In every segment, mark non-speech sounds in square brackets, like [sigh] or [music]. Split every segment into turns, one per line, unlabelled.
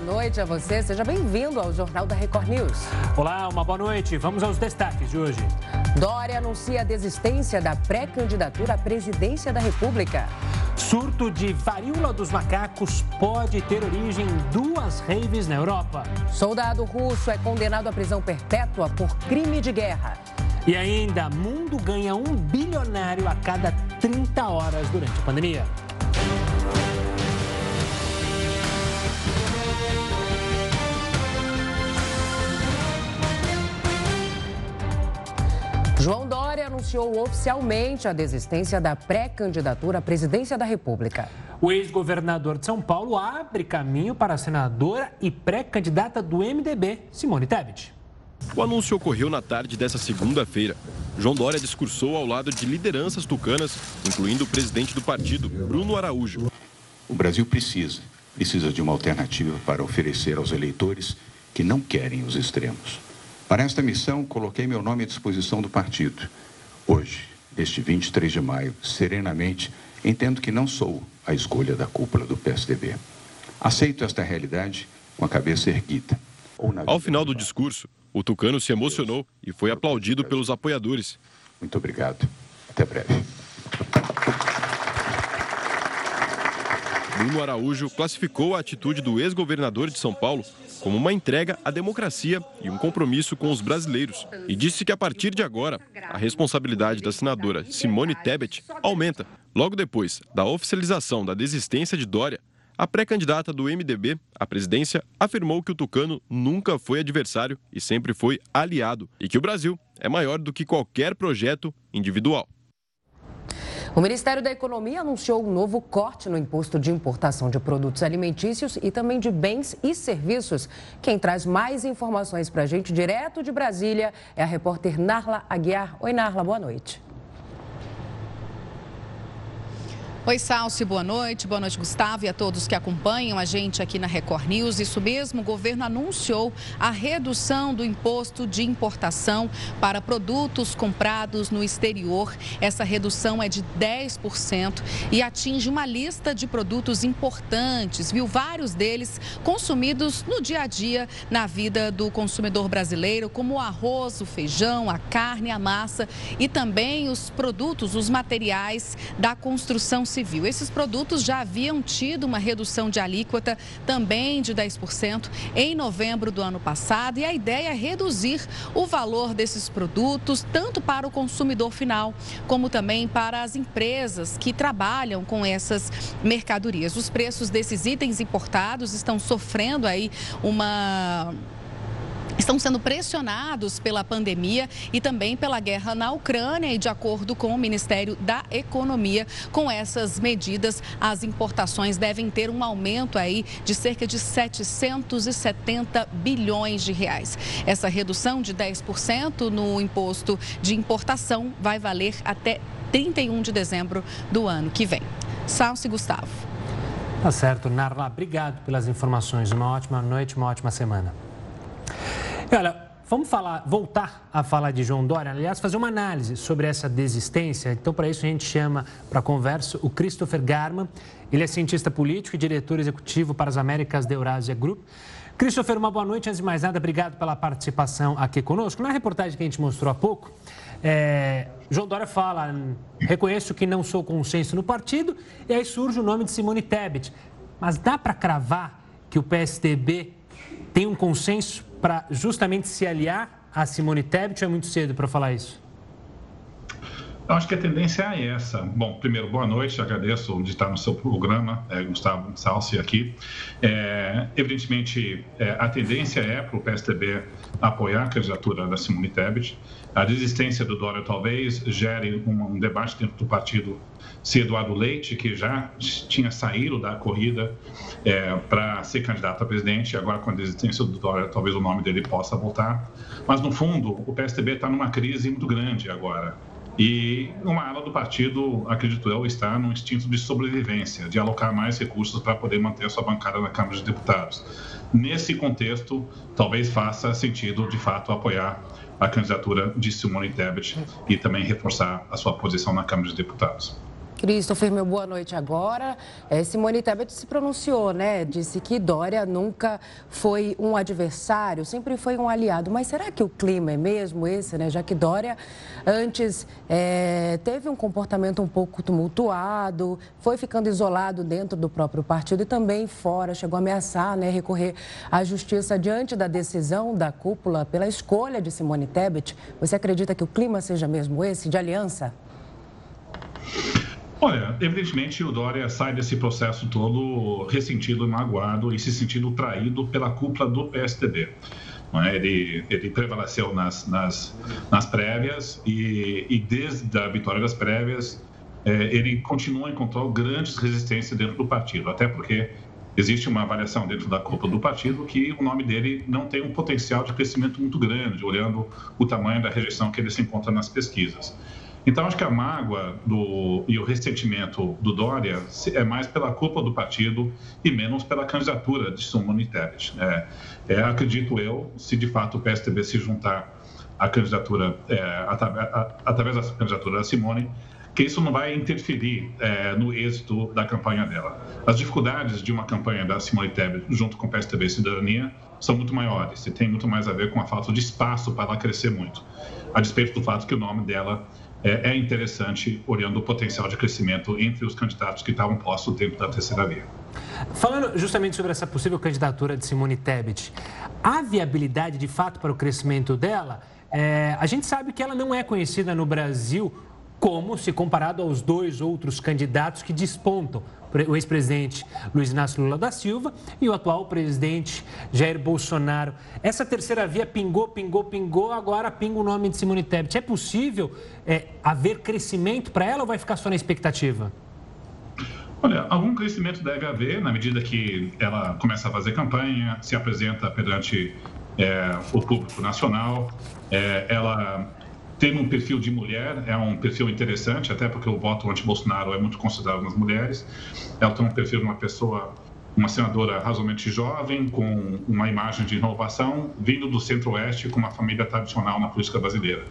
noite a você. Seja bem-vindo ao Jornal da Record News.
Olá, uma boa noite. Vamos aos destaques de hoje.
Dória anuncia a desistência da pré-candidatura à presidência da República.
Surto de varíola dos macacos pode ter origem em duas raves na Europa.
Soldado russo é condenado à prisão perpétua por crime de guerra.
E ainda, mundo ganha um bilionário a cada 30 horas durante a pandemia.
João Dória anunciou oficialmente a desistência da pré-candidatura à presidência da República.
O ex-governador de São Paulo abre caminho para a senadora e pré-candidata do MDB, Simone Tebet.
O anúncio ocorreu na tarde dessa segunda-feira. João Dória discursou ao lado de lideranças tucanas, incluindo o presidente do partido, Bruno Araújo.
O Brasil precisa, precisa de uma alternativa para oferecer aos eleitores que não querem os extremos. Para esta missão, coloquei meu nome à disposição do partido. Hoje, neste 23 de maio, serenamente, entendo que não sou a escolha da cúpula do PSDB. Aceito esta realidade com a cabeça erguida.
Ao final do discurso, o tucano se emocionou e foi aplaudido pelos apoiadores.
Muito obrigado. Até breve.
Bruno Araújo classificou a atitude do ex-governador de São Paulo como uma entrega à democracia e um compromisso com os brasileiros. E disse que a partir de agora, a responsabilidade da senadora Simone Tebet aumenta. Logo depois da oficialização da desistência de Dória, a pré-candidata do MDB à presidência afirmou que o tucano nunca foi adversário e sempre foi aliado e que o Brasil é maior do que qualquer projeto individual.
O Ministério da Economia anunciou um novo corte no imposto de importação de produtos alimentícios e também de bens e serviços. Quem traz mais informações para a gente direto de Brasília é a repórter Narla Aguiar. Oi, Narla, boa noite.
Oi, Salsi, boa noite. Boa noite, Gustavo, e a todos que acompanham a gente aqui na Record News. Isso mesmo, o governo anunciou a redução do imposto de importação para produtos comprados no exterior. Essa redução é de 10% e atinge uma lista de produtos importantes, viu? Vários deles consumidos no dia a dia na vida do consumidor brasileiro, como o arroz, o feijão, a carne, a massa e também os produtos, os materiais da construção civil. Esses produtos já haviam tido uma redução de alíquota também de 10% em novembro do ano passado e a ideia é reduzir o valor desses produtos tanto para o consumidor final como também para as empresas que trabalham com essas mercadorias. Os preços desses itens importados estão sofrendo aí uma estão sendo pressionados pela pandemia e também pela guerra na Ucrânia. E de acordo com o Ministério da Economia, com essas medidas, as importações devem ter um aumento aí de cerca de 770 bilhões de reais. Essa redução de 10% no imposto de importação vai valer até 31 de dezembro do ano que vem. Salce Gustavo.
Tá certo, Narla. Obrigado pelas informações. Uma ótima noite, uma ótima semana. Olha, vamos falar, voltar a falar de João Dória, aliás, fazer uma análise sobre essa desistência. Então, para isso, a gente chama para conversa o Christopher Garman. Ele é cientista político e diretor executivo para as Américas da Eurásia Group. Christopher, uma boa noite. Antes de mais nada, obrigado pela participação aqui conosco. Na reportagem que a gente mostrou há pouco, é, João Dória fala: reconheço que não sou consenso no partido, e aí surge o nome de Simone Tebet. Mas dá para cravar que o PSDB tem um consenso para justamente se aliar a Simone Tebet ou é muito cedo para falar isso?
Eu acho que a tendência é essa. Bom, primeiro, boa noite, agradeço de estar no seu programa, é, Gustavo Salsi aqui. É, evidentemente, é, a tendência é para o PSDB apoiar a candidatura da Simone Tebet. A desistência do Dória talvez gere um, um debate dentro do partido se Eduardo Leite, que já tinha saído da corrida é, para ser candidato a presidente, agora com a desistência do Dória, talvez o nome dele possa voltar. Mas, no fundo, o PSDB está numa crise muito grande agora. E uma ala do partido, acredito eu, está num instinto de sobrevivência, de alocar mais recursos para poder manter a sua bancada na Câmara de Deputados. Nesse contexto, talvez faça sentido, de fato, apoiar a candidatura de Simone Tebet e também reforçar a sua posição na Câmara de Deputados.
Christopher, meu boa noite agora. É, Simone Tebet se pronunciou, né? Disse que Dória nunca foi um adversário, sempre foi um aliado. Mas será que o clima é mesmo esse, né? Já que Dória antes é, teve um comportamento um pouco tumultuado, foi ficando isolado dentro do próprio partido e também fora, chegou a ameaçar, né? Recorrer à justiça diante da decisão da cúpula pela escolha de Simone Tebet. Você acredita que o clima seja mesmo esse, de aliança?
Olha, evidentemente o Dória sai desse processo todo ressentido magoado e se sentindo traído pela cúpula do PSDB. É? Ele, ele, prevaleceu nas, nas, nas prévias e, e, desde a vitória das prévias é, ele continua a encontrar grandes resistências dentro do partido, até porque existe uma avaliação dentro da cúpula do partido que o nome dele não tem um potencial de crescimento muito grande, olhando o tamanho da rejeição que ele se encontra nas pesquisas. Então, acho que a mágoa do, e o ressentimento do Dória é mais pela culpa do partido e menos pela candidatura de Simone Tebet. É, é, acredito eu, se de fato o PSDB se juntar à candidatura, é, através da candidatura da Simone, que isso não vai interferir é, no êxito da campanha dela. As dificuldades de uma campanha da Simone Tebet junto com o PSDB e Cidadania são muito maiores e tem muito mais a ver com a falta de espaço para ela crescer muito, a despeito do fato que o nome dela é, é interessante olhando o potencial de crescimento entre os candidatos que estavam postos dentro da terceira via.
Falando justamente sobre essa possível candidatura de Simone Tebet, há viabilidade de fato para o crescimento dela? É, a gente sabe que ela não é conhecida no Brasil como se comparado aos dois outros candidatos que despontam, o ex-presidente Luiz Inácio Lula da Silva e o atual presidente Jair Bolsonaro. Essa terceira via pingou, pingou, pingou, agora pinga o nome de Simone Tebet. É possível é, haver crescimento para ela ou vai ficar só na expectativa?
Olha, algum crescimento deve haver na medida que ela começa a fazer campanha, se apresenta perante é, o público nacional, é, ela tem um perfil de mulher, é um perfil interessante, até porque o voto anti-Bolsonaro é muito considerado nas mulheres. Ela tem um perfil de uma pessoa, uma senadora razoavelmente jovem, com uma imagem de inovação, vindo do centro-oeste, com uma família tradicional na política brasileira.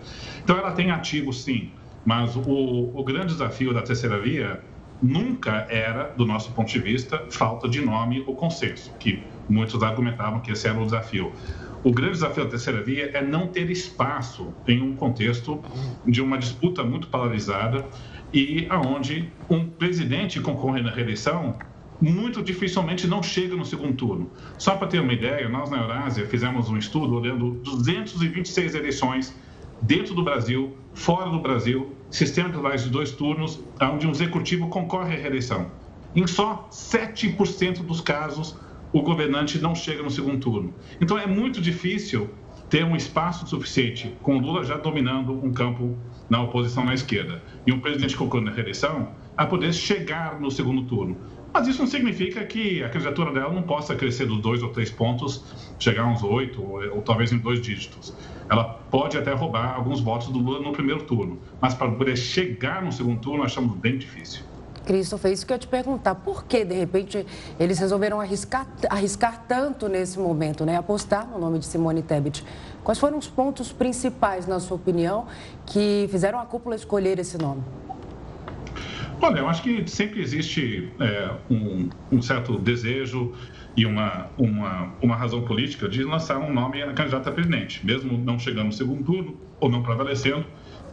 Então, ela tem ativos, sim, mas o, o grande desafio da terceira via nunca era, do nosso ponto de vista, falta de nome ou consenso, que muitos argumentavam que esse era o desafio. O grande desafio da terceira via é não ter espaço em um contexto de uma disputa muito polarizada e aonde um presidente concorrendo à reeleição muito dificilmente não chega no segundo turno. Só para ter uma ideia, nós na Eurásia fizemos um estudo olhando 226 eleições dentro do Brasil, fora do Brasil, sistema de de dois turnos, onde um executivo concorre à reeleição. Em só 7% dos casos, o governante não chega no segundo turno. Então é muito difícil ter um espaço suficiente, com o Lula já dominando um campo na oposição na esquerda, e um presidente concorrendo na reeleição, a poder chegar no segundo turno. Mas isso não significa que a candidatura dela não possa crescer dos dois ou três pontos, chegar a uns oito, ou, ou talvez em dois dígitos. Ela pode até roubar alguns votos do Lula no primeiro turno, mas para poder chegar no segundo turno, achamos bem difícil.
Christopher, isso que eu ia te perguntar. Por que, de repente, eles resolveram arriscar, arriscar tanto nesse momento, né? Apostar no nome de Simone Tebet. Quais foram os pontos principais, na sua opinião, que fizeram a cúpula escolher esse nome?
Olha, eu acho que sempre existe é, um, um, certo desejo e uma, uma, uma razão política de lançar um nome a candidato a presidente, mesmo não chegando no segundo turno ou não prevalecendo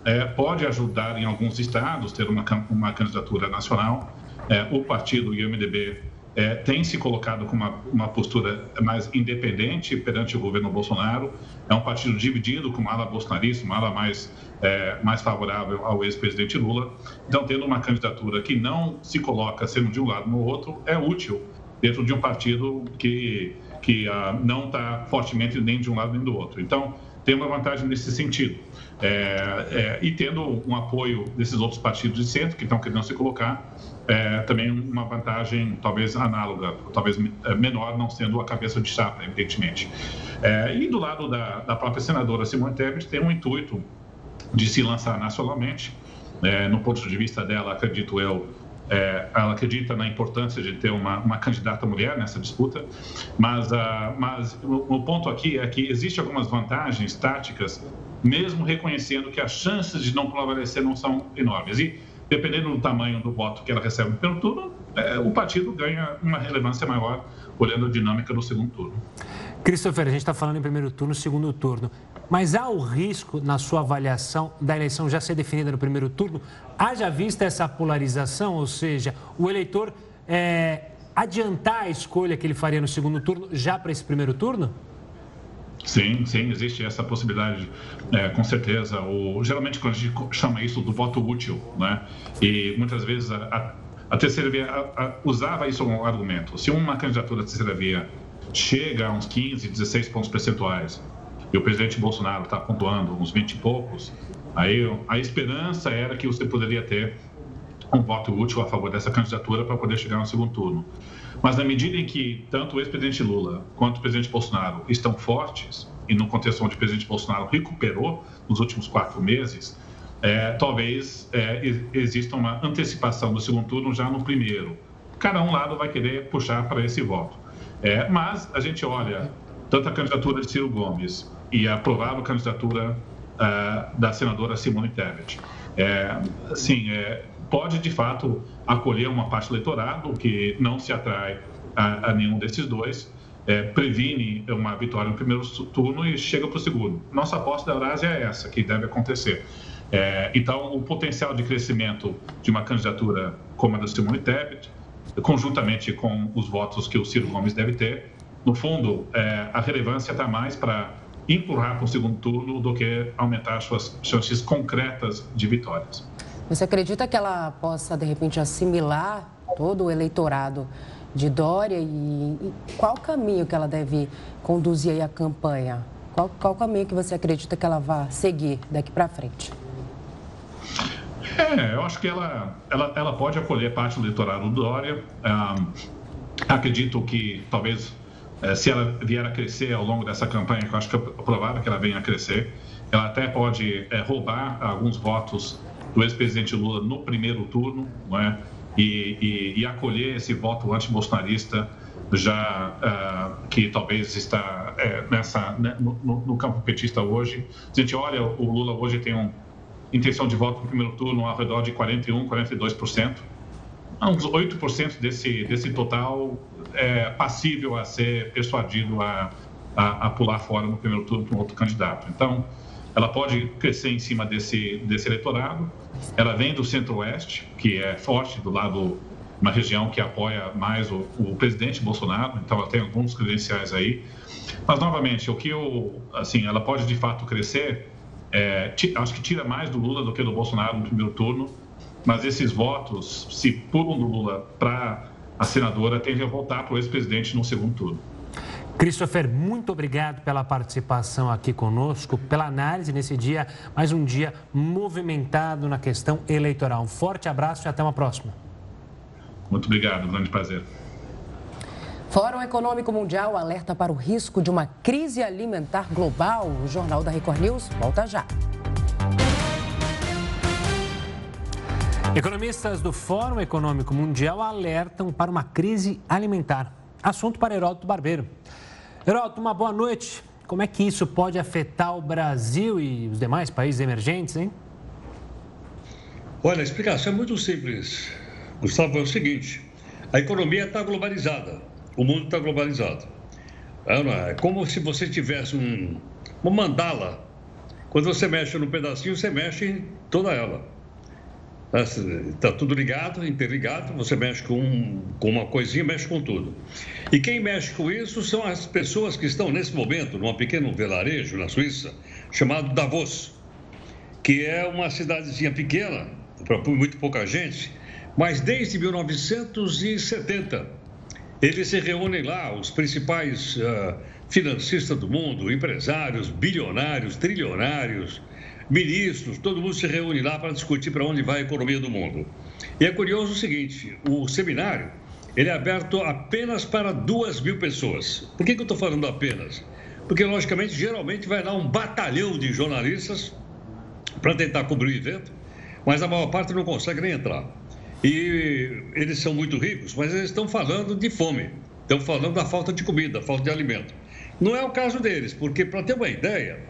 é, pode ajudar em alguns estados ter uma, uma candidatura nacional. É, o partido, o MDB, é, tem se colocado com uma, uma, postura mais independente perante o governo Bolsonaro. É um partido dividido, com uma ala bolsonarista, uma ala mais, é, mais favorável ao ex-presidente Lula. Então, tendo uma candidatura que não se coloca sendo de um lado no outro, é útil dentro de um partido que, que uh, não está fortemente nem de um lado nem do outro. Então, tem uma vantagem nesse sentido. É, é, e tendo um apoio desses outros partidos de centro que estão querendo se colocar, é, também uma vantagem talvez análoga, talvez é, menor, não sendo a cabeça de chapa, evidentemente. É, e do lado da, da, própria senadora Simone Tebet, tem um intuito de se lançar nacionalmente. É, no ponto de vista dela, acredito eu, é, ela acredita na importância de ter uma, uma candidata mulher nessa disputa, mas, uh, mas o, o, ponto aqui é que existem algumas vantagens táticas, mesmo reconhecendo que as chances de não prevalecer não são enormes. E dependendo do tamanho do voto que ela recebe no primeiro turno, é, o partido ganha uma relevância maior olhando a dinâmica do segundo turno.
Christopher, a gente está falando em primeiro turno, segundo turno. Mas há o risco, na sua avaliação, da eleição já ser definida no primeiro turno? Haja vista essa polarização, ou seja, o eleitor é, adiantar a escolha que ele faria no segundo turno já para esse primeiro turno?
Sim, sim, existe essa possibilidade, é, com certeza. O, geralmente, quando a gente chama isso do voto útil, né? E muitas vezes a, a, a terceira via a, a, usava isso como argumento. Se uma candidatura da terceira via chega a uns 15, 16 pontos percentuais e o presidente Bolsonaro está pontuando uns 20 e poucos, aí a esperança era que você poderia ter um voto útil a favor dessa candidatura para poder chegar no segundo turno. Mas na medida em que tanto o ex-presidente Lula quanto o presidente Bolsonaro estão fortes, e no contexto onde o presidente Bolsonaro recuperou nos últimos quatro meses, é, talvez é, exista uma antecipação do segundo turno já no primeiro. Cada um lado vai querer puxar para esse voto. É, mas a gente olha tanto a candidatura de Ciro Gomes e a provável candidatura uh, da senadora Simone Tebet. É, é, pode de fato acolher uma parte do eleitorado que não se atrai a, a nenhum desses dois, é, previne uma vitória no primeiro turno e chega para o segundo. Nossa aposta da Eurásia é essa, que deve acontecer. É, então, o potencial de crescimento de uma candidatura como a da Simone Tebet, conjuntamente com os votos que o Ciro Gomes deve ter, no fundo, é, a relevância está mais para empurrar para o segundo turno do que aumentar as suas chances concretas de vitórias.
Você acredita que ela possa, de repente, assimilar todo o eleitorado de Dória e, qual caminho que ela deve conduzir aí a campanha? Qual, qual caminho que você acredita que ela vai seguir daqui para frente?
É, eu acho que ela, ela, ela pode acolher parte do eleitorado do Dória. Um, acredito que talvez é, se ela vier a crescer ao longo dessa campanha, que eu acho que é provável que ela venha a crescer, ela até pode é, roubar alguns votos do ex-presidente Lula no primeiro turno, não é? E, e, e acolher esse voto anti-bolsonarista já uh, que talvez está é, nessa né, no, no, campo petista hoje. A gente olha, o Lula hoje tem uma intenção de voto no primeiro turno ao redor de 41, 42%. Uns 8% desse, desse total é passível a ser persuadido a, a, a pular fora no primeiro turno para um outro candidato. Então, ela pode crescer em cima desse, desse eleitorado. Ela vem do centro-oeste, que é forte do lado, uma região que apoia mais o, o presidente Bolsonaro, então ela tem alguns credenciais aí. Mas, novamente, o que eu, assim, ela pode de fato crescer, é, acho que tira mais do Lula do que do Bolsonaro no primeiro turno, mas esses votos, se pulam do Lula para a senadora, tendem a voltar para o ex-presidente no segundo turno.
Christopher, muito obrigado pela participação aqui conosco, pela análise nesse dia, mais um dia movimentado na questão eleitoral. Um forte abraço e até uma próxima.
Muito obrigado, um grande prazer.
Fórum Econômico Mundial alerta para o risco de uma crise alimentar global. O Jornal da Record News volta já.
Economistas do Fórum Econômico Mundial alertam para uma crise alimentar. Assunto para Heródoto Barbeiro. Heródoto, uma boa noite. Como é que isso pode afetar o Brasil e os demais países emergentes, hein?
Olha, a explicação é muito simples. Gustavo, é o seguinte: a economia está globalizada, o mundo está globalizado. É, é como se você tivesse um, uma mandala. Quando você mexe no pedacinho, você mexe em toda ela. Está tudo ligado, interligado, você mexe com, com uma coisinha, mexe com tudo. E quem mexe com isso são as pessoas que estão nesse momento num pequeno velarejo na Suíça, chamado Davos, que é uma cidadezinha pequena, para muito pouca gente, mas desde 1970 eles se reúnem lá, os principais uh, financistas do mundo, empresários, bilionários, trilionários, ministros, todo mundo se reúne lá para discutir para onde vai a economia do mundo. E é curioso o seguinte: o seminário ele é aberto apenas para duas mil pessoas. Por que, que eu estou falando apenas? Porque, logicamente, geralmente vai lá um batalhão de jornalistas para tentar cobrir o evento, mas a maior parte não consegue nem entrar. E eles são muito ricos, mas eles estão falando de fome, estão falando da falta de comida, falta de alimento. Não é o caso deles, porque, para ter uma ideia,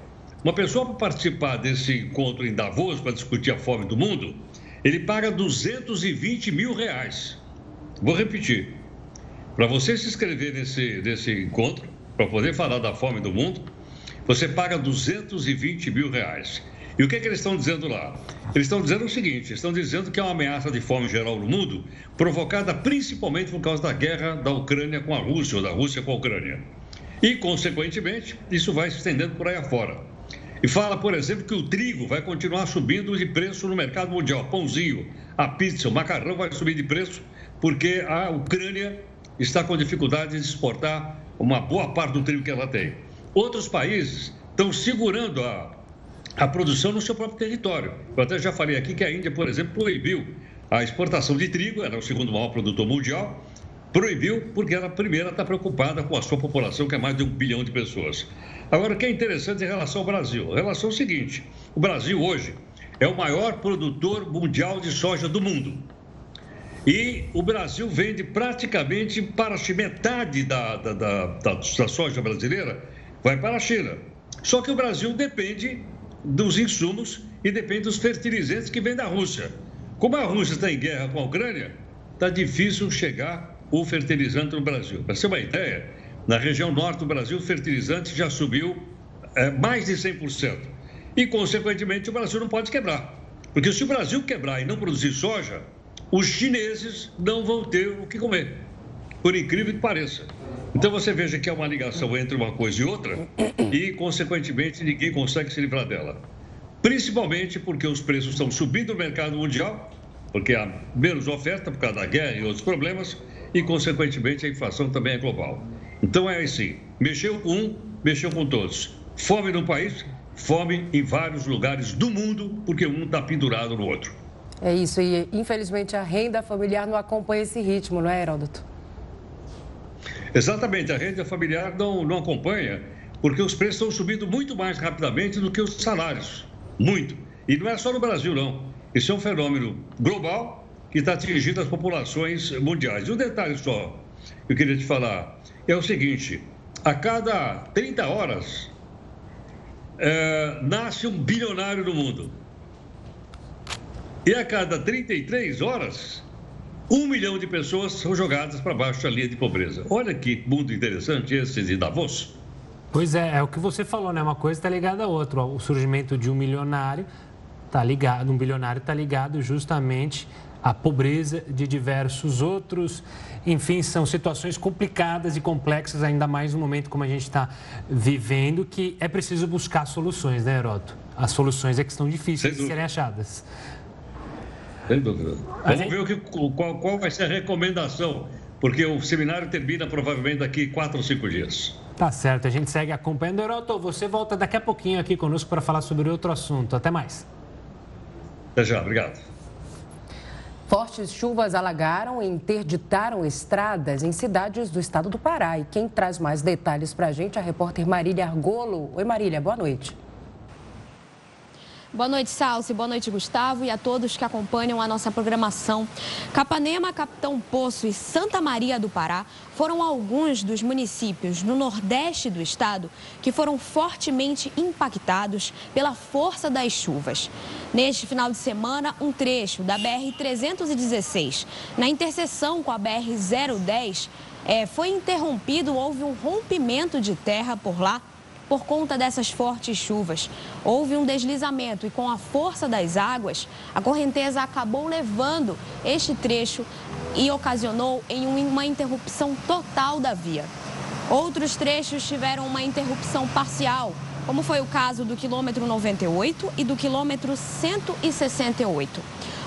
uma pessoa para participar desse encontro em Davos, para discutir a fome do mundo, ele paga 220 mil reais. Vou repetir. Para você se inscrever nesse, nesse encontro, para poder falar da fome do mundo, você paga 220 mil reais. E o que, é que eles estão dizendo lá? Eles estão dizendo o seguinte: estão dizendo que é uma ameaça de fome geral no mundo, provocada principalmente por causa da guerra da Ucrânia com a Rússia, ou da Rússia com a Ucrânia. E, consequentemente, isso vai se estendendo por aí afora. E fala, por exemplo, que o trigo vai continuar subindo de preço no mercado mundial. Pãozinho, a pizza, o macarrão vai subir de preço porque a Ucrânia está com dificuldade de exportar uma boa parte do trigo que ela tem. Outros países estão segurando a, a produção no seu próprio território. Eu até já falei aqui que a Índia, por exemplo, proibiu a exportação de trigo, era o segundo maior produtor mundial, proibiu porque ela primeira está preocupada com a sua população, que é mais de um bilhão de pessoas. Agora, o que é interessante em relação ao Brasil? A relação é o seguinte: o Brasil hoje é o maior produtor mundial de soja do mundo. E o Brasil vende praticamente para metade da, da, da, da, soja brasileira vai para a China. Só que o Brasil depende dos insumos e depende dos fertilizantes que vêm da Rússia. Como a Rússia está em guerra com a Ucrânia, está difícil chegar o fertilizante no Brasil. Para ser uma ideia, na região norte do Brasil, o fertilizante já subiu é, mais de 100%. E, consequentemente, o Brasil não pode quebrar. Porque se o Brasil quebrar e não produzir soja, os chineses não vão ter o que comer, por incrível que pareça. Então você veja que é uma ligação entre uma coisa e outra e, consequentemente, ninguém consegue se livrar dela. Principalmente porque os preços estão subindo no mercado mundial, porque há menos oferta por causa da guerra e outros problemas, e, consequentemente, a inflação também é global. Então é assim: mexeu com um, mexeu com todos. Fome no país, fome em vários lugares do mundo, porque um está pendurado no outro.
É isso, e infelizmente a renda familiar não acompanha esse ritmo, não é, Heródoto?
Exatamente, a renda familiar não, não acompanha, porque os preços estão subindo muito mais rapidamente do que os salários. Muito. E não é só no Brasil, não. Isso é um fenômeno global que está atingindo as populações mundiais. E um detalhe só que eu queria te falar é o seguinte: a cada 30 horas é, nasce um bilionário no mundo. E a cada 33 horas, um milhão de pessoas são jogadas para baixo da linha de pobreza. Olha que mundo interessante esse de Davos.
Pois é, é o que você falou, né? Uma coisa está ligada à outra. O surgimento de um milionário está ligado, um bilionário está ligado justamente à pobreza de diversos outros. Enfim, são situações complicadas e complexas, ainda mais no momento como a gente está vivendo, que é preciso buscar soluções, né, Heroto? As soluções é que estão difíceis de serem achadas.
Sem dúvida. Vamos ver o que, qual, qual vai ser a recomendação, porque o seminário termina provavelmente daqui quatro ou cinco dias.
Tá certo, a gente segue acompanhando. Heroto, você volta daqui a pouquinho aqui conosco para falar sobre outro assunto. Até mais.
Até já, obrigado.
Fortes chuvas alagaram e interditaram estradas em cidades do estado do Pará. E quem traz mais detalhes para a gente é a repórter Marília Argolo. Oi, Marília, boa noite.
Boa noite, Salsi. Boa noite, Gustavo, e a todos que acompanham a nossa programação. Capanema, Capitão Poço e Santa Maria do Pará foram alguns dos municípios no nordeste do estado que foram fortemente impactados pela força das chuvas. Neste final de semana, um trecho da BR-316, na interseção com a BR-010, é, foi interrompido, houve um rompimento de terra por lá por conta dessas fortes chuvas. Houve um deslizamento e, com a força das águas, a correnteza acabou levando este trecho e ocasionou em uma interrupção total da via. Outros trechos tiveram uma interrupção parcial, como foi o caso do quilômetro 98 e do quilômetro 168.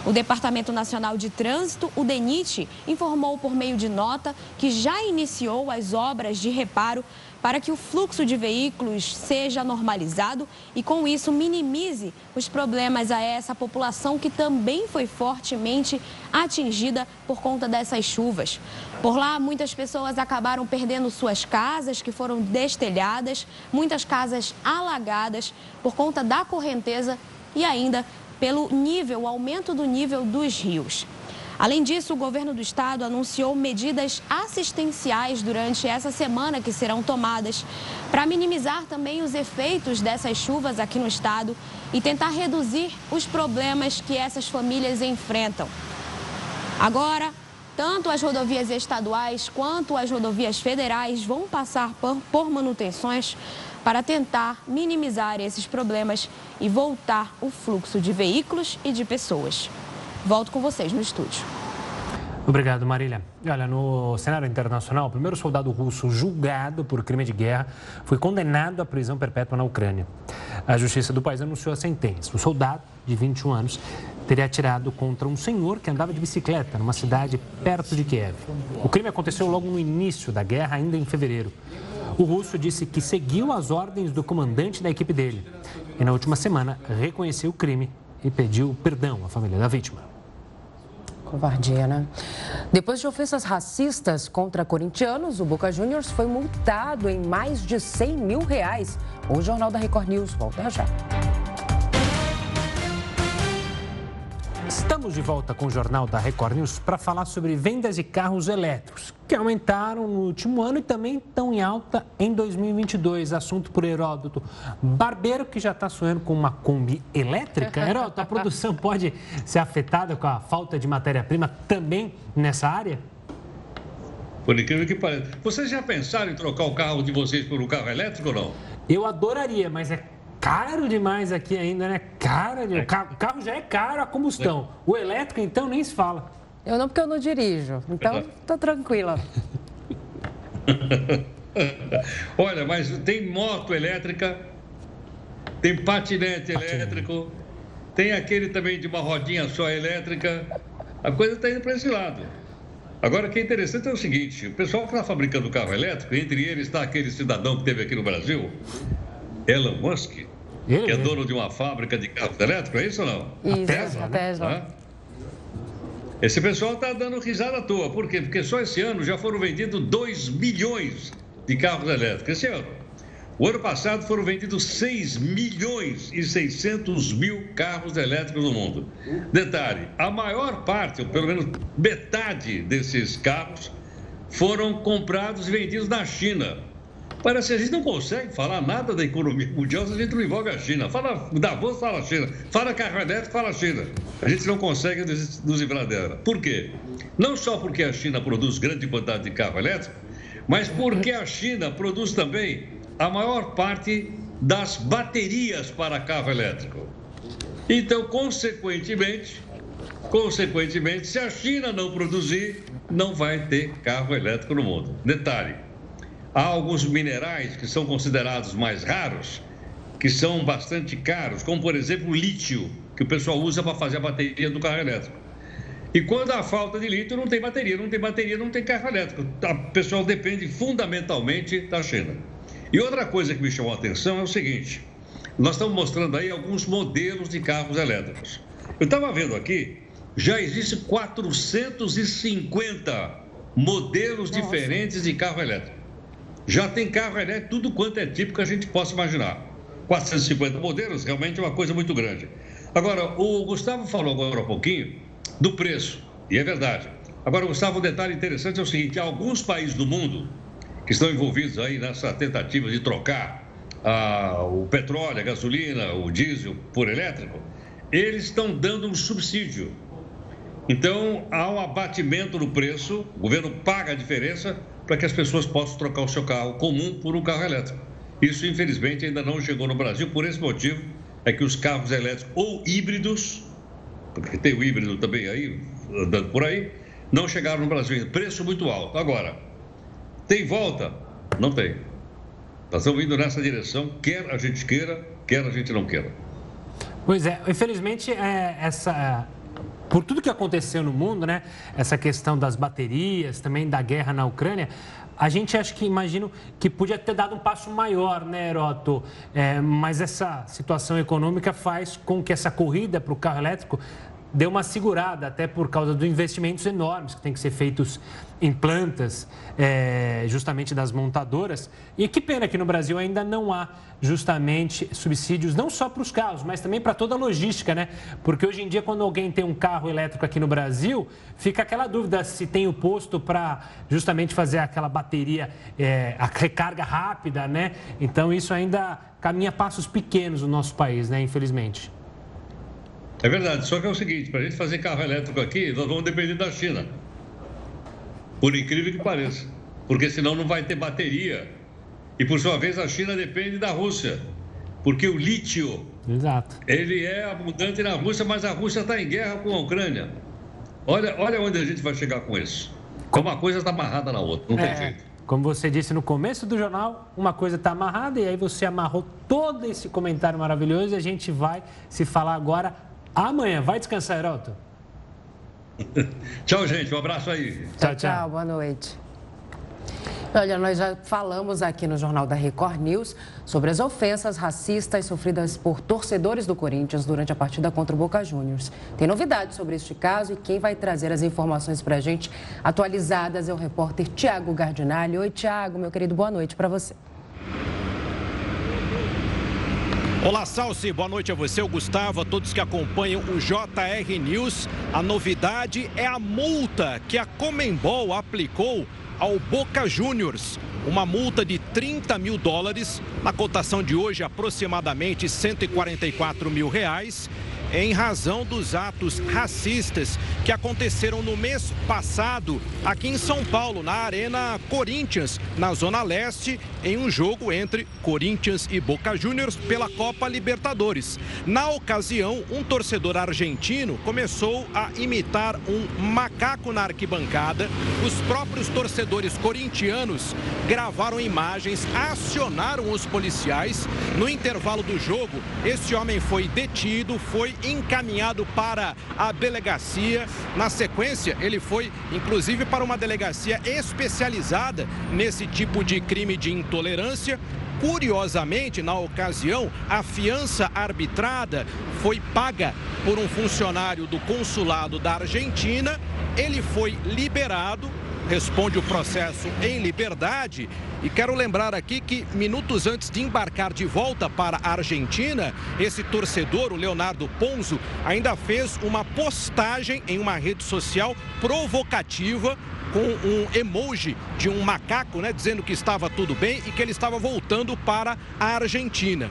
O Departamento Nacional de Trânsito, o DENIT, informou por meio de nota que já iniciou as obras de reparo para que o fluxo de veículos seja normalizado e, com isso, minimize os problemas a essa população que também foi fortemente atingida por conta dessas chuvas. Por lá, muitas pessoas acabaram perdendo suas casas, que foram destelhadas, muitas casas alagadas por conta da correnteza e ainda pelo nível, o aumento do nível dos rios. Além disso, o governo do estado anunciou medidas assistenciais durante essa semana que serão tomadas para minimizar também os efeitos dessas chuvas aqui no estado e tentar reduzir os problemas que essas famílias enfrentam. Agora, tanto as rodovias estaduais quanto as rodovias federais vão passar por, por manutenções para tentar minimizar esses problemas e voltar o fluxo de veículos e de pessoas. Volto com vocês no estúdio.
Obrigado, Marília. Olha, no cenário internacional, o primeiro soldado russo julgado por crime de guerra foi condenado à prisão perpétua na Ucrânia. A justiça do país anunciou a sentença. O soldado, de 21 anos, teria atirado contra um senhor que andava de bicicleta numa cidade perto de Kiev. O crime aconteceu logo no início da guerra, ainda em fevereiro. O russo disse que seguiu as ordens do comandante da equipe dele e, na última semana, reconheceu o crime e pediu perdão à família da vítima.
Covardia, né? Depois de ofensas racistas contra corintianos, o Boca Juniors foi multado em mais de 100 mil reais. O Jornal da Record News volta já.
Estamos de volta com o Jornal da Record News para falar sobre vendas de carros elétricos, que aumentaram no último ano e também estão em alta em 2022. Assunto por Heródoto. Barbeiro que já está sonhando com uma Kombi elétrica. Heródoto, a produção [laughs] pode ser afetada com a falta de matéria-prima também nessa área?
Por incrível que pareça. Vocês já pensaram em trocar o carro de vocês por um carro elétrico ou não?
Eu adoraria, mas é caro demais aqui ainda, né? Caro. O carro, o carro já é caro a combustão. O elétrico, então, nem se fala.
Eu não, porque eu não dirijo. Então, tô tranquila. [laughs]
Olha, mas tem moto elétrica, tem patinete elétrico, tem aquele também de uma rodinha só elétrica. A coisa está indo para esse lado. Agora, o que é interessante é o seguinte: o pessoal que está fabricando carro elétrico, entre eles está aquele cidadão que teve aqui no Brasil, Elon Musk, Ele que é dono de uma fábrica de carros elétricos, é isso ou não?
Isso, a Tesla. A né? Tesla.
Esse pessoal está dando risada à toa. Por quê? Porque só esse ano já foram vendidos 2 milhões de carros elétricos. Esse ano. O ano passado foram vendidos 6 milhões e 600 mil carros elétricos no mundo. Detalhe: a maior parte, ou pelo menos metade desses carros, foram comprados e vendidos na China. Parece que a gente não consegue falar nada da economia mundial se a gente não envolve a China. Fala Davos, fala China. Fala carro elétrico, fala China. A gente não consegue nos livrar dela. Por quê? Não só porque a China produz grande quantidade de carro elétrico, mas porque a China produz também a maior parte das baterias para carro elétrico. Então, consequentemente, consequentemente, se a China não produzir, não vai ter carro elétrico no mundo. Detalhe, Há alguns minerais que são considerados mais raros, que são bastante caros, como por exemplo o lítio, que o pessoal usa para fazer a bateria do carro elétrico. E quando há falta de lítio, não tem bateria, não tem bateria, não tem carro elétrico. O pessoal depende fundamentalmente da China. E outra coisa que me chamou a atenção é o seguinte: nós estamos mostrando aí alguns modelos de carros elétricos. Eu estava vendo aqui, já existem 450 modelos Nossa. diferentes de carro elétrico. Já tem carro elétrico, tudo quanto é tipo que a gente possa imaginar. 450 modelos, realmente é uma coisa muito grande. Agora, o Gustavo falou agora há pouquinho do preço, e é verdade. Agora, Gustavo, um detalhe interessante é o seguinte: alguns países do mundo que estão envolvidos aí nessa tentativa de trocar ah, o petróleo, a gasolina, o diesel por elétrico, eles estão dando um subsídio. Então, há um abatimento no preço, o governo paga a diferença para que as pessoas possam trocar o seu carro comum por um carro elétrico. Isso, infelizmente, ainda não chegou no Brasil. Por esse motivo, é que os carros elétricos ou híbridos, porque tem o híbrido também aí, andando por aí, não chegaram no Brasil Preço muito alto. Agora, tem volta? Não tem. Nós estamos indo nessa direção, quer a gente queira, quer a gente não queira.
Pois é, infelizmente, é, essa por tudo que aconteceu no mundo, né? Essa questão das baterias, também da guerra na Ucrânia, a gente acha que, imagino, que podia ter dado um passo maior, né, Heroto? É, mas essa situação econômica faz com que essa corrida para o carro elétrico deu uma segurada, até por causa dos investimentos enormes que tem que ser feitos em plantas, é, justamente das montadoras. E que pena que no Brasil ainda não há justamente subsídios, não só para os carros, mas também para toda a logística, né? Porque hoje em dia, quando alguém tem um carro elétrico aqui no Brasil, fica aquela dúvida se tem o posto para justamente fazer aquela bateria, é, a recarga rápida, né? Então, isso ainda caminha passos pequenos no nosso país, né? Infelizmente.
É verdade, só que é o seguinte, para a gente fazer carro elétrico aqui, nós vamos depender da China. Por incrível que pareça. Porque senão não vai ter bateria. E por sua vez a China depende da Rússia. Porque o lítio,
Exato.
ele é abundante na Rússia, mas a Rússia está em guerra com a Ucrânia. Olha, olha onde a gente vai chegar com isso. Como uma coisa está amarrada na outra, não é, tem jeito.
Como você disse no começo do jornal, uma coisa está amarrada e aí você amarrou todo esse comentário maravilhoso e a gente vai se falar agora amanhã. Vai descansar, Heroto? [laughs]
tchau, gente. Um abraço aí.
Tchau, tchau. tchau boa noite. Olha, nós já falamos aqui no Jornal da Record News sobre as ofensas racistas sofridas por torcedores do Corinthians durante a partida contra o Boca Juniors. Tem novidades sobre este caso e quem vai trazer as informações para a gente atualizadas é o repórter Tiago Gardinali. Oi, Tiago, meu querido, boa noite para você.
Olá, Salsi, boa noite a você, o Gustavo, a todos que acompanham o JR News. A novidade é a multa que a Comembol aplicou ao Boca Juniors. Uma multa de 30 mil dólares, na cotação de hoje aproximadamente 144 mil reais em razão dos atos racistas que aconteceram no mês passado aqui em São Paulo, na Arena Corinthians, na Zona Leste, em um jogo entre Corinthians e Boca Juniors pela Copa Libertadores. Na ocasião, um torcedor argentino começou a imitar um macaco na arquibancada. Os próprios torcedores corintianos gravaram imagens, acionaram os policiais. No intervalo do jogo, esse homem foi detido, foi encaminhado para a delegacia. Na sequência, ele foi inclusive para uma delegacia especializada nesse tipo de crime de intolerância. Curiosamente, na ocasião, a fiança arbitrada foi paga por um funcionário do consulado da Argentina. Ele foi liberado responde o processo em liberdade. E quero lembrar aqui que minutos antes de embarcar de volta para a Argentina, esse torcedor, o Leonardo Ponzo, ainda fez uma postagem em uma rede social provocativa com um emoji de um macaco, né, dizendo que estava tudo bem e que ele estava voltando para a Argentina.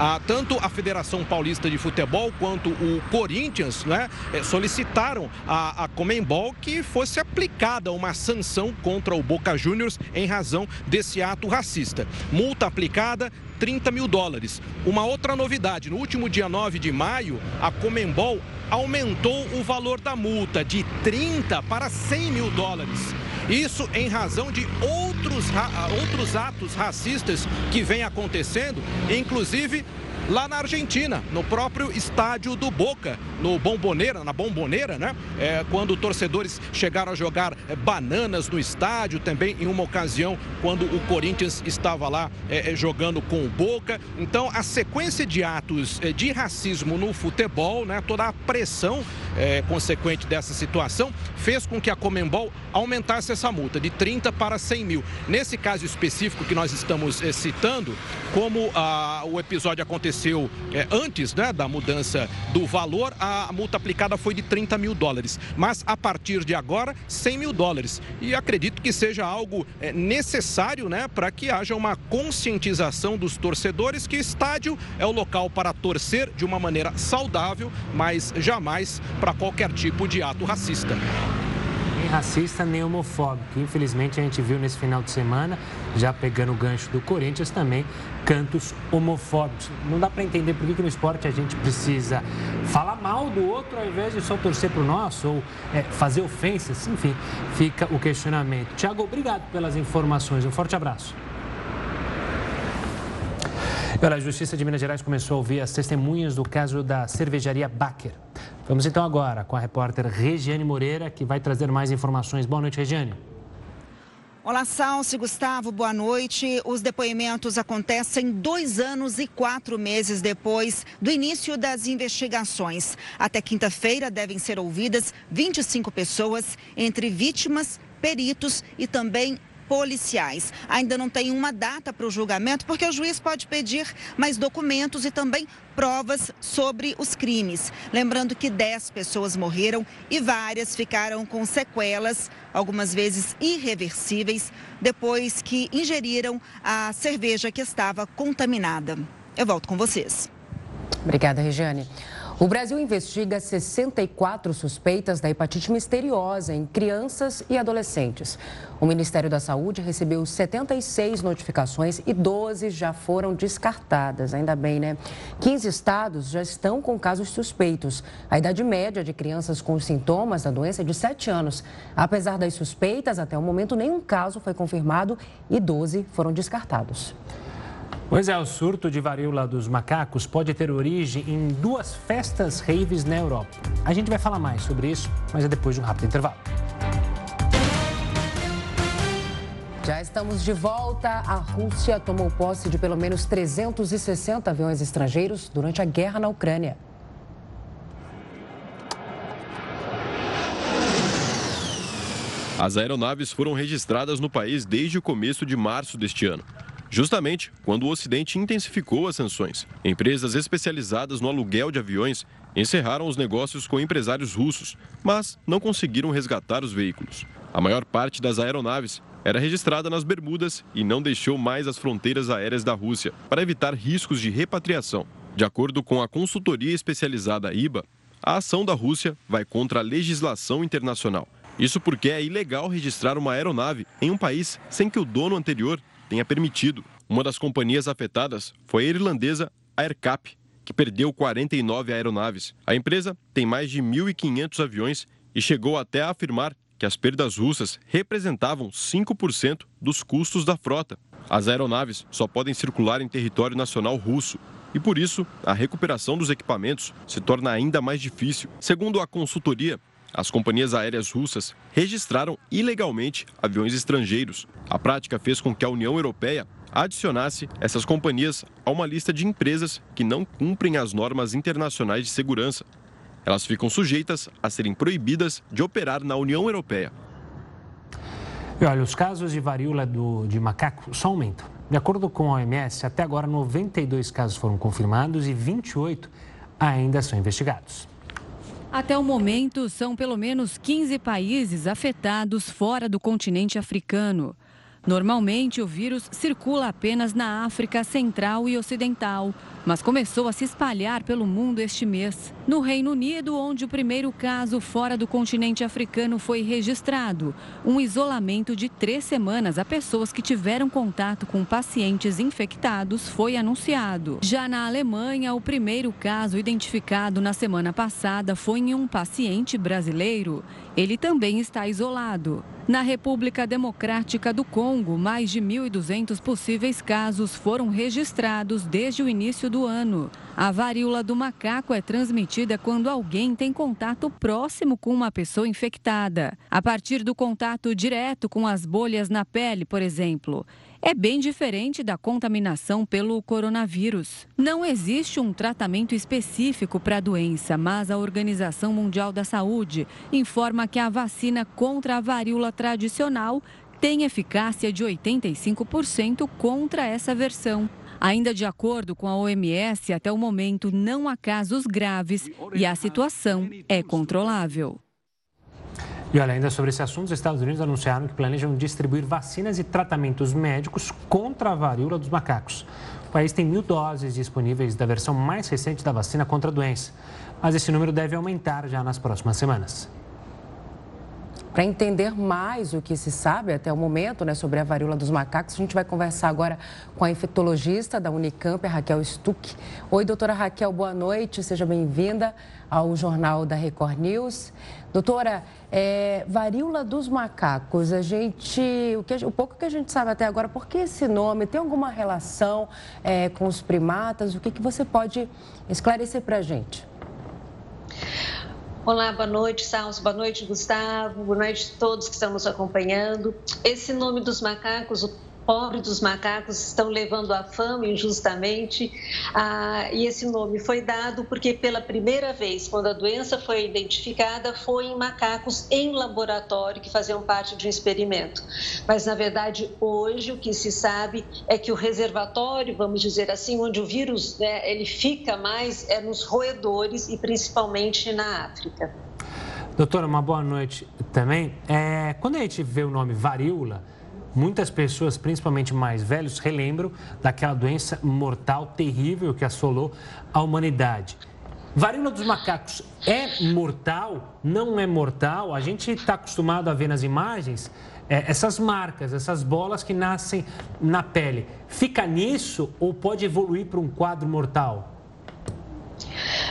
Ah, tanto a Federação Paulista de Futebol quanto o Corinthians né, eh, solicitaram a, a Comembol que fosse aplicada uma sanção contra o Boca Juniors em razão desse ato racista. Multa aplicada 30 mil dólares. Uma outra novidade: no último dia 9 de maio, a Comembol aumentou o valor da multa de 30 para 100 mil dólares. Isso em razão de outros, outros atos racistas que vêm acontecendo, inclusive lá na Argentina, no próprio estádio do Boca, no Bomboneira, na Bomboneira, né? É, quando torcedores chegaram a jogar é, bananas no estádio, também em uma ocasião quando o Corinthians estava lá é, é jogando com o Boca. Então, a sequência de atos é, de racismo no futebol, né? Toda a pressão é, consequente dessa situação fez com que a Comembol aumentasse essa multa de 30 para 100 mil. Nesse caso específico que nós estamos citando, como a, o episódio aconteceu aconteceu é, antes né, da mudança do valor, a multa aplicada foi de 30 mil dólares. Mas a partir de agora, 100 mil dólares. E acredito que seja algo é, necessário né, para que haja uma conscientização dos torcedores que estádio é o local para torcer de uma maneira saudável, mas jamais para qualquer tipo de ato racista
racista nem homofóbico. Infelizmente a gente viu nesse final de semana, já pegando o gancho do Corinthians também, cantos homofóbicos. Não dá para entender por que, que, no esporte a gente precisa falar mal do outro ao invés de só torcer para o nosso ou é, fazer ofensas. Enfim, fica o questionamento. Tiago, obrigado pelas informações. Um forte abraço. Olha, a Justiça de Minas Gerais começou a ouvir as testemunhas do caso da cervejaria Baker. Vamos então agora com a repórter Regiane Moreira, que vai trazer mais informações. Boa noite, Regiane.
Olá, Salce, Gustavo, boa noite. Os depoimentos acontecem dois anos e quatro meses depois do início das investigações. Até quinta-feira devem ser ouvidas 25 pessoas, entre vítimas, peritos e também policiais. Ainda não tem uma data para o julgamento, porque o juiz pode pedir mais documentos e também provas sobre os crimes. Lembrando que 10 pessoas morreram e várias ficaram com sequelas, algumas vezes irreversíveis, depois que ingeriram a cerveja que estava contaminada. Eu volto com vocês.
Obrigada, Regiane. O Brasil investiga 64 suspeitas da hepatite misteriosa em crianças e adolescentes. O Ministério da Saúde recebeu 76 notificações e 12 já foram descartadas. Ainda bem, né? 15 estados já estão com casos suspeitos. A idade média de crianças com sintomas da doença é de 7 anos. Apesar das suspeitas, até o momento nenhum caso foi confirmado e 12 foram descartados.
Pois é, o surto de varíola dos macacos pode ter origem em duas festas raves na Europa. A gente vai falar mais sobre isso, mas é depois de um rápido intervalo.
Já estamos de volta. A Rússia tomou posse de pelo menos 360 aviões estrangeiros durante a guerra na Ucrânia.
As aeronaves foram registradas no país desde o começo de março deste ano justamente quando o Ocidente intensificou as sanções. Empresas especializadas no aluguel de aviões encerraram os negócios com empresários russos, mas não conseguiram resgatar os veículos. A maior parte das aeronaves era registrada nas Bermudas e não deixou mais as fronteiras aéreas da Rússia para evitar riscos de repatriação. De acordo com a consultoria especializada IBA, a ação da Rússia vai contra a legislação internacional. Isso porque é ilegal registrar uma aeronave em um país sem que o dono anterior tenha permitido. Uma das companhias afetadas foi a irlandesa AirCap, que perdeu 49 aeronaves. A empresa tem mais de 1.500 aviões e chegou até a afirmar que as perdas russas representavam 5% dos custos da frota. As aeronaves só podem circular em território nacional russo e, por isso, a recuperação dos equipamentos se torna ainda mais difícil. Segundo a consultoria, as companhias aéreas russas registraram ilegalmente aviões estrangeiros. A prática fez com que a União Europeia adicionasse essas companhias a uma lista de empresas que não cumprem as normas internacionais de segurança. Elas ficam sujeitas a serem proibidas de operar na União Europeia.
E olha, os casos de varíola do, de macaco só aumentam. De acordo com a OMS, até agora 92 casos foram confirmados e 28 ainda são investigados.
Até o momento, são pelo menos 15 países afetados fora do continente africano. Normalmente, o vírus circula apenas na África Central e Ocidental, mas começou a se espalhar pelo mundo este mês. No Reino Unido, onde o primeiro caso fora do continente africano foi registrado, um isolamento de três semanas a pessoas que tiveram contato com pacientes infectados foi anunciado. Já na Alemanha, o primeiro caso identificado na semana passada foi em um paciente brasileiro. Ele também está isolado. Na República Democrática do Congo, mais de 1.200 possíveis casos foram registrados desde o início do ano. A varíola do macaco é transmitida quando alguém tem contato próximo com uma pessoa infectada, a partir do contato direto com as bolhas na pele, por exemplo é bem diferente da contaminação pelo coronavírus. Não existe um tratamento específico para a doença, mas a Organização Mundial da Saúde informa que a vacina contra a varíola tradicional tem eficácia de 85% contra essa versão. Ainda de acordo com a OMS, até o momento não há casos graves e a situação é controlável.
E olha, ainda sobre esse assunto, os Estados Unidos anunciaram que planejam distribuir vacinas e tratamentos médicos contra a varíola dos macacos. O país tem mil doses disponíveis da versão mais recente da vacina contra a doença, mas esse número deve aumentar já nas próximas semanas.
Para entender mais o que se sabe até o momento né, sobre a varíola dos macacos, a gente vai conversar agora com a infectologista da Unicamp, Raquel Stuck. Oi, doutora Raquel, boa noite, seja bem-vinda ao Jornal da Record News. Doutora, é, varíola dos macacos, a gente, o, que, o pouco que a gente sabe até agora, por que esse nome? Tem alguma relação é, com os primatas? O que, que você pode esclarecer para a gente?
Olá, boa noite, Salso, boa noite, Gustavo, boa noite a todos que estão nos acompanhando. Esse nome dos macacos, o pobre dos macacos estão levando à fama injustamente. Ah, e esse nome foi dado porque, pela primeira vez, quando a doença foi identificada, foi em macacos em laboratório que faziam parte de um experimento. Mas, na verdade, hoje o que se sabe é que o reservatório, vamos dizer assim, onde o vírus né, ele fica mais é nos roedores e principalmente na África.
Doutora, uma boa noite também. É, quando a gente vê o nome varíola, Muitas pessoas, principalmente mais velhos, relembram daquela doença mortal terrível que assolou a humanidade. Varíola dos macacos é mortal? Não é mortal? A gente está acostumado a ver nas imagens é, essas marcas, essas bolas que nascem na pele. Fica nisso ou pode evoluir para um quadro mortal?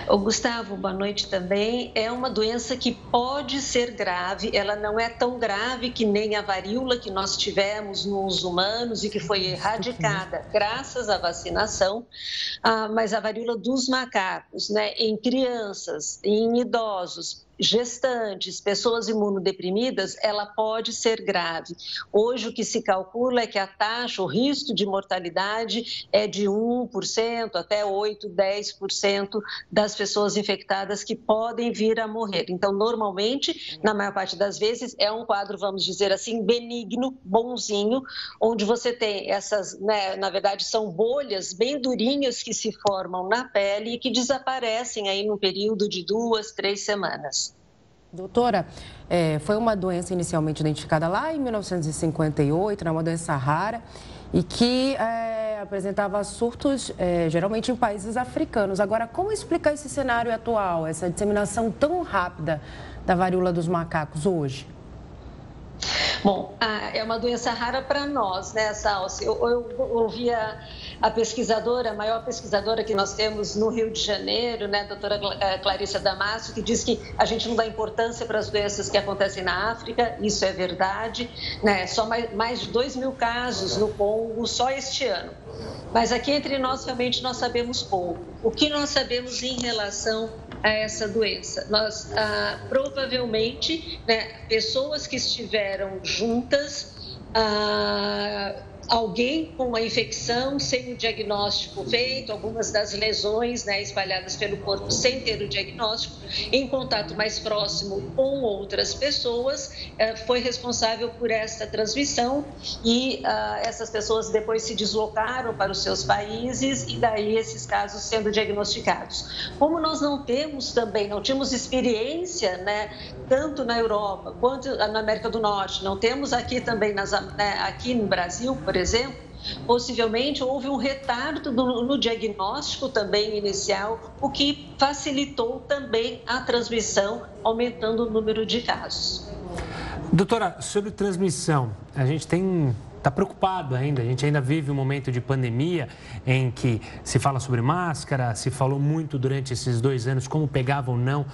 O Gustavo, boa noite também. É uma doença que pode ser grave, ela não é tão grave que nem a varíola que nós tivemos nos humanos e que foi erradicada graças à vacinação, ah, mas a varíola dos macacos, né, em crianças, em idosos, gestantes, pessoas imunodeprimidas, ela pode ser grave. Hoje, o que se calcula é que a taxa, o risco de mortalidade é de 1% até 8%, 10% das pessoas infectadas que podem vir a morrer. Então, normalmente, na maior parte das vezes, é um quadro, vamos dizer assim, benigno, bonzinho, onde você tem essas, né, na verdade, são bolhas bem durinhas que se formam na pele e que desaparecem aí no período de duas, três semanas.
Doutora, é, foi uma doença inicialmente identificada lá em 1958, né, uma doença rara, e que é, apresentava surtos é, geralmente em países africanos. Agora, como explicar esse cenário atual, essa disseminação tão rápida da varíola dos macacos hoje?
Bom, é uma doença rara para nós, né, Salsi? Eu, eu ouvi a, a, pesquisadora, a maior pesquisadora que nós temos no Rio de Janeiro, né, a doutora eh, Clarissa Damasio, que diz que a gente não dá importância para as doenças que acontecem na África, isso é verdade, né? Só mais, mais de 2 mil casos no Congo só este ano. Mas aqui entre nós, realmente, nós sabemos pouco. O que nós sabemos em relação a essa doença? Nós, ah, provavelmente, né, pessoas que estiveram juntas, ah, alguém com uma infecção sem o diagnóstico feito, algumas das lesões né, espalhadas pelo corpo sem ter o diagnóstico, em contato mais próximo com outras pessoas, eh, foi responsável por esta transmissão e uh, essas pessoas depois se deslocaram para os seus países e daí esses casos sendo diagnosticados. Como nós não temos também, não tínhamos experiência, né, tanto na Europa quanto na América do Norte, não temos aqui também nas, né, aqui no Brasil, por exemplo, possivelmente houve um retardo no, diagnóstico também inicial, o que facilitou também a transmissão, aumentando o número de casos.
Doutora, sobre transmissão, a gente tem está preocupado ainda. A gente ainda vive um momento de pandemia em que se fala sobre máscara, se falou muito durante esses dois anos como pegava ou não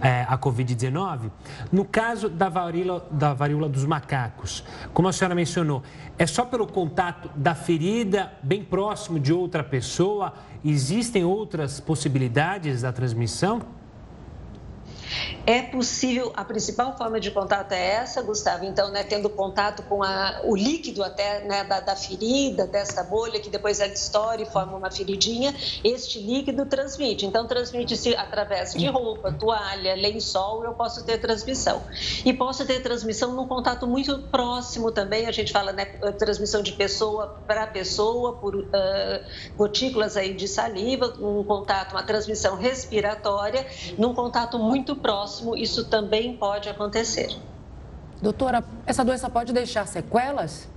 é, a Covid-19. No caso da varíola, da varíola dos macacos, como a senhora mencionou, é só pelo contato da ferida bem próximo de outra pessoa? Existem outras possibilidades da transmissão?
É possível, a principal forma de contato é essa, Gustavo, então, né, tendo contato com a, o líquido até né, da, da, ferida, desta bolha, que depois ela estoura e forma uma feridinha, este líquido transmite. Então, transmite-se através de roupa, toalha, lençol, eu posso ter transmissão. E posso ter transmissão num contato muito próximo também, a gente fala, né, transmissão de pessoa para pessoa, por uh, gotículas aí de saliva, um contato, uma transmissão respiratória, num contato muito próximo, isso também pode acontecer.
Doutora, essa doença pode deixar sequelas?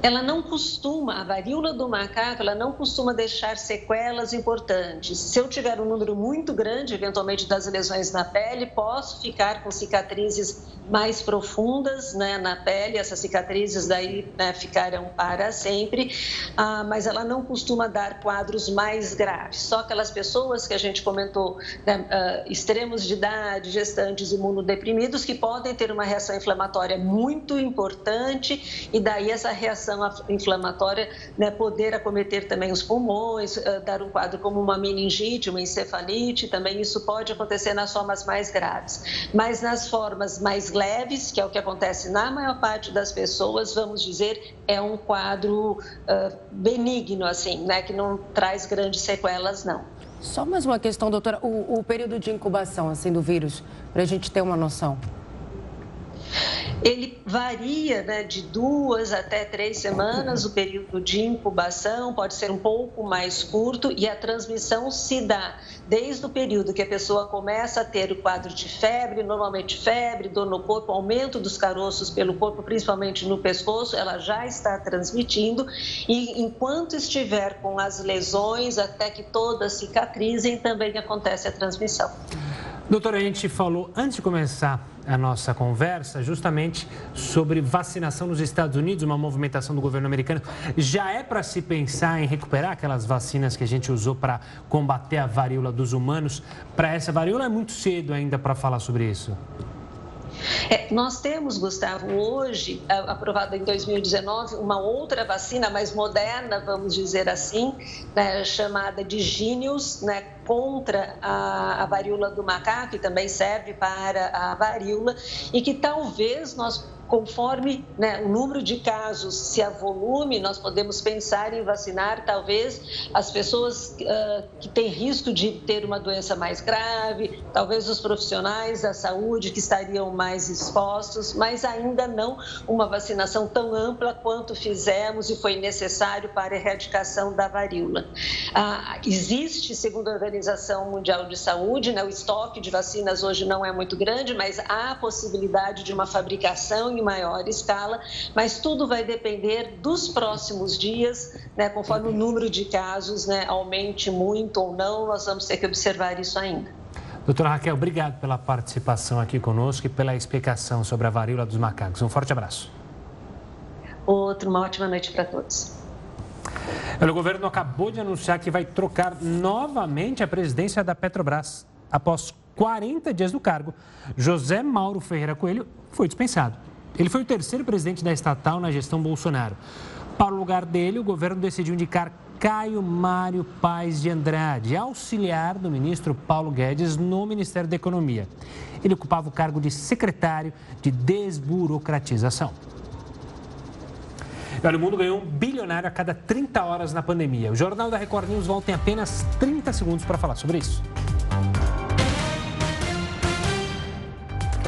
Ela não costuma, a varíola do macaco, ela não costuma deixar sequelas importantes. Se eu tiver um número muito grande, eventualmente, das lesões na pele, posso ficar com cicatrizes mais profundas né, na pele, essas cicatrizes daí né, ficarão para sempre, ah, mas ela não costuma dar quadros mais graves. Só aquelas pessoas que a gente comentou, né, ah, extremos de idade, gestantes imunodeprimidos, que podem ter uma reação inflamatória muito importante e daí essa reação reação inflamatória né, poder acometer também os pulmões, uh, dar um quadro como uma meningite, uma encefalite, também isso pode acontecer nas formas mais graves. Mas nas formas mais leves, que é o que acontece na maior parte das pessoas, vamos dizer, é um quadro uh, benigno, assim, né, que não traz grandes sequelas, não.
Só mais uma questão, doutora, o, o período de incubação, assim, do vírus, para a gente ter uma noção.
Ele varia né, de duas até três semanas o período de incubação, pode ser um pouco mais curto e a transmissão se dá desde o período que a pessoa começa a ter o quadro de febre, normalmente febre, dor no corpo, aumento dos caroços pelo corpo, principalmente no pescoço, ela já está transmitindo e enquanto estiver com as lesões até que todas cicatrizem, também acontece a transmissão.
Doutora, a gente falou antes de começar a nossa conversa justamente sobre vacinação nos Estados Unidos, uma movimentação do governo americano. Já é para se pensar em recuperar aquelas vacinas que a gente usou para combater a varíola dos humanos? Para essa varíola é muito cedo ainda para falar sobre isso.
É, nós temos, Gustavo, hoje, aprovada em 2019, uma outra vacina mais moderna, vamos dizer assim, né, chamada de Genius, né, contra a, a varíola do macaco, e também serve para a varíola, e que talvez nós conforme né, o número de casos se avolume, nós podemos pensar em vacinar talvez as pessoas uh, que têm risco de ter uma doença mais grave, talvez os profissionais da saúde que estariam mais expostos, mas ainda não uma vacinação tão ampla quanto fizemos e foi necessário para a erradicação da varíola. Uh, existe, segundo a Organização Mundial de Saúde, né, o estoque de vacinas hoje não é muito grande, mas há a possibilidade de uma fabricação em maior escala, mas tudo vai depender dos próximos dias, né, conforme o número de casos né, aumente muito ou não, nós vamos ter que observar isso ainda.
Doutora Raquel, obrigado pela participação aqui conosco e pela explicação sobre a varíola dos macacos. Um forte abraço.
Outro, uma ótima noite para todos.
O governo acabou de anunciar que vai trocar novamente a presidência da Petrobras. Após 40 dias no cargo, José Mauro Ferreira Coelho foi dispensado. Ele foi o terceiro presidente da estatal na gestão Bolsonaro. Para o lugar dele, o governo decidiu indicar Caio Mário Paz de Andrade, auxiliar do ministro Paulo Guedes no Ministério da Economia. Ele ocupava o cargo de secretário de desburocratização. Olha, o mundo ganhou um bilionário a cada 30 horas na pandemia. O Jornal da Record News volta em apenas 30 segundos para falar sobre isso.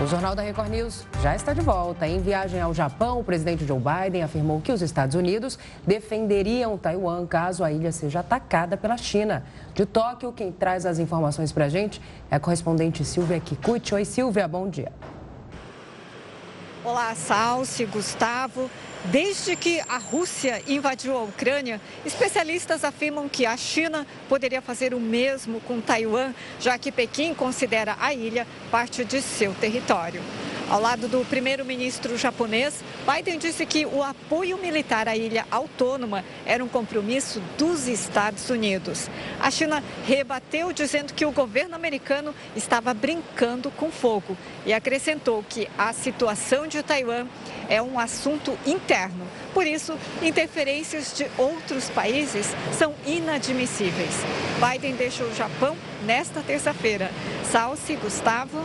O Jornal da Record News já está de volta. Em viagem ao Japão, o presidente Joe Biden afirmou que os Estados Unidos defenderiam Taiwan caso a ilha seja atacada pela China. De Tóquio, quem traz as informações para a gente é a correspondente Silvia Kikuchi. Oi, Silvia, bom dia.
Olá, Salsi, Gustavo. Desde que a Rússia invadiu a Ucrânia, especialistas afirmam que a China poderia fazer o mesmo com Taiwan, já que Pequim considera a ilha parte de seu território. Ao lado do primeiro-ministro japonês, Biden disse que o apoio militar à ilha autônoma era um compromisso dos Estados Unidos. A China rebateu dizendo que o governo americano estava brincando com fogo e acrescentou que a situação de Taiwan é um assunto interno. Por isso, interferências de outros países são inadmissíveis. Biden deixou o Japão nesta terça-feira. Salsi, Gustavo.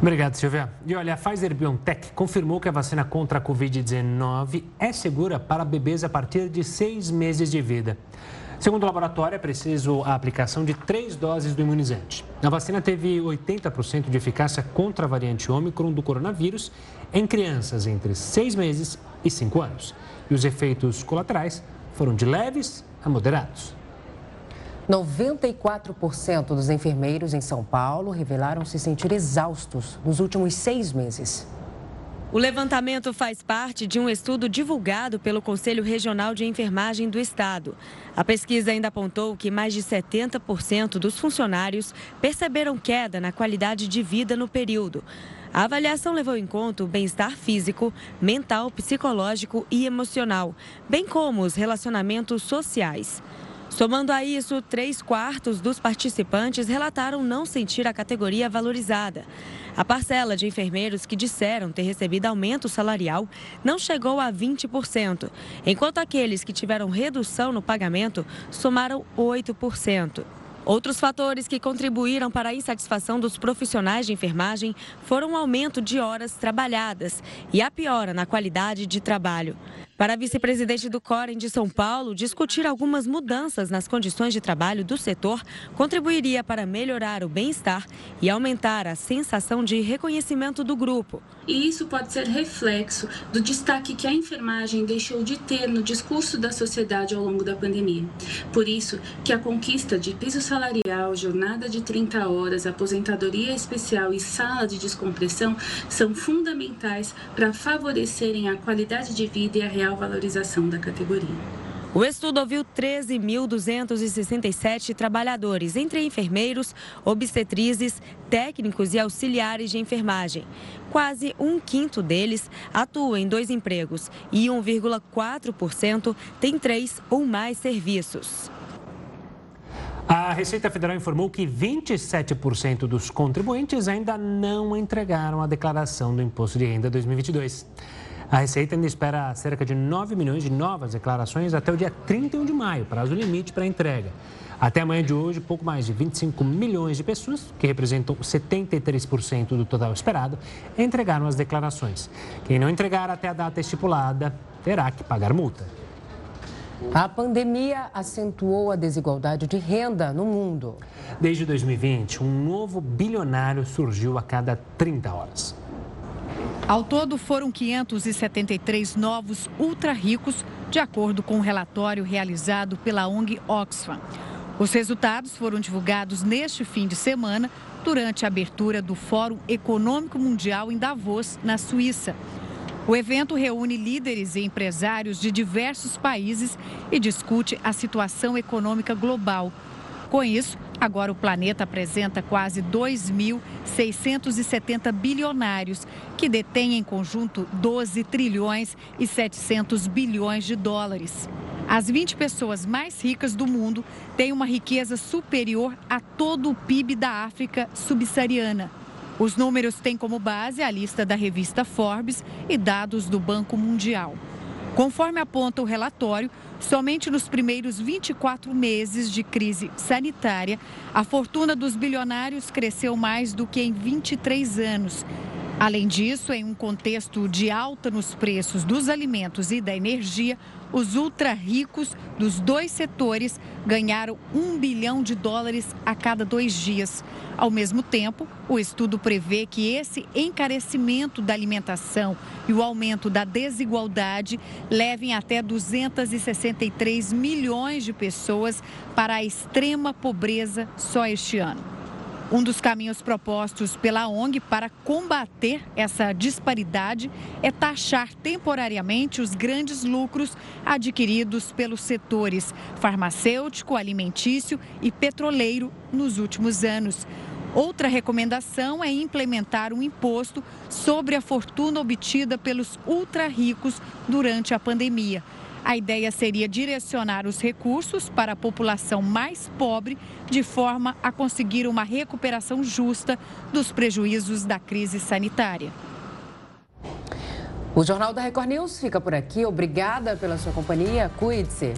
Obrigado, Silvia. E olha, a Pfizer BioNTech confirmou que a vacina contra a Covid-19 é segura para bebês a partir de seis meses de vida. Segundo o laboratório, é preciso a aplicação de três doses do imunizante. A vacina teve 80% de eficácia contra a variante Ômicron do coronavírus em crianças entre seis meses e cinco anos. E os efeitos colaterais foram de leves a moderados.
94% dos enfermeiros em São Paulo revelaram se sentir exaustos nos últimos seis meses.
O levantamento faz parte de um estudo divulgado pelo Conselho Regional de Enfermagem do Estado. A pesquisa ainda apontou que mais de 70% dos funcionários perceberam queda na qualidade de vida no período. A avaliação levou em conta o bem-estar físico, mental, psicológico e emocional, bem como os relacionamentos sociais. Somando a isso, três quartos dos participantes relataram não sentir a categoria valorizada.
A parcela de enfermeiros que disseram ter recebido aumento salarial não chegou a 20%, enquanto aqueles que tiveram redução no pagamento somaram 8%. Outros fatores que contribuíram para a insatisfação dos profissionais de enfermagem foram o aumento de horas trabalhadas e a piora na qualidade de trabalho. Para a vice-presidente do Corem de São Paulo, discutir algumas mudanças nas condições de trabalho do setor contribuiria para melhorar o bem-estar e aumentar a sensação de reconhecimento do grupo.
E isso pode ser reflexo do destaque que a enfermagem deixou de ter no discurso da sociedade ao longo da pandemia. Por isso que a conquista de piso salarial, jornada de 30 horas, aposentadoria especial e sala de descompressão são fundamentais para favorecerem a qualidade de vida e a real valorização da categoria.
O estudo ouviu 13.267 trabalhadores, entre enfermeiros, obstetrizes, técnicos e auxiliares de enfermagem. Quase um quinto deles atua em dois empregos e 1,4% tem três ou mais serviços.
A Receita Federal informou que 27% dos contribuintes ainda não entregaram a declaração do Imposto de Renda 2022. A Receita ainda espera cerca de 9 milhões de novas declarações até o dia 31 de maio, prazo limite para entrega. Até amanhã de hoje, pouco mais de 25 milhões de pessoas, que representam 73% do total esperado, entregaram as declarações. Quem não entregar até a data estipulada terá que pagar multa.
A pandemia acentuou a desigualdade de renda no mundo.
Desde 2020, um novo bilionário surgiu a cada 30 horas.
Ao todo, foram 573 novos ultra-ricos, de acordo com um relatório realizado pela ONG Oxfam. Os resultados foram divulgados neste fim de semana, durante a abertura do Fórum Econômico Mundial em Davos, na Suíça. O evento reúne líderes e empresários de diversos países e discute a situação econômica global. Com isso, agora o planeta apresenta quase 2.670 bilionários, que detêm em conjunto 12 trilhões e 700 bilhões de dólares. As 20 pessoas mais ricas do mundo têm uma riqueza superior a todo o PIB da África subsaariana. Os números têm como base a lista da revista Forbes e dados do Banco Mundial. Conforme aponta o relatório, somente nos primeiros 24 meses de crise sanitária, a fortuna dos bilionários cresceu mais do que em 23 anos. Além disso, em um contexto de alta nos preços dos alimentos e da energia, os ultra ricos dos dois setores ganharam um bilhão de dólares a cada dois dias. Ao mesmo tempo, o estudo prevê que esse encarecimento da alimentação e o aumento da desigualdade levem até 263 milhões de pessoas para a extrema pobreza só este ano. Um dos caminhos propostos pela ONG para combater essa disparidade é taxar temporariamente os grandes lucros adquiridos pelos setores farmacêutico, alimentício e petroleiro nos últimos anos. Outra recomendação é implementar um imposto sobre a fortuna obtida pelos ultra ricos durante a pandemia. A ideia seria direcionar os recursos para a população mais pobre, de forma a conseguir uma recuperação justa dos prejuízos da crise sanitária.
O Jornal da Record News fica por aqui. Obrigada pela sua companhia. Cuide-se.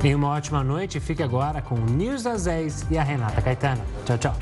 Tenha uma ótima noite. Fique agora com o News das 10 e a Renata Caetano. Tchau, tchau.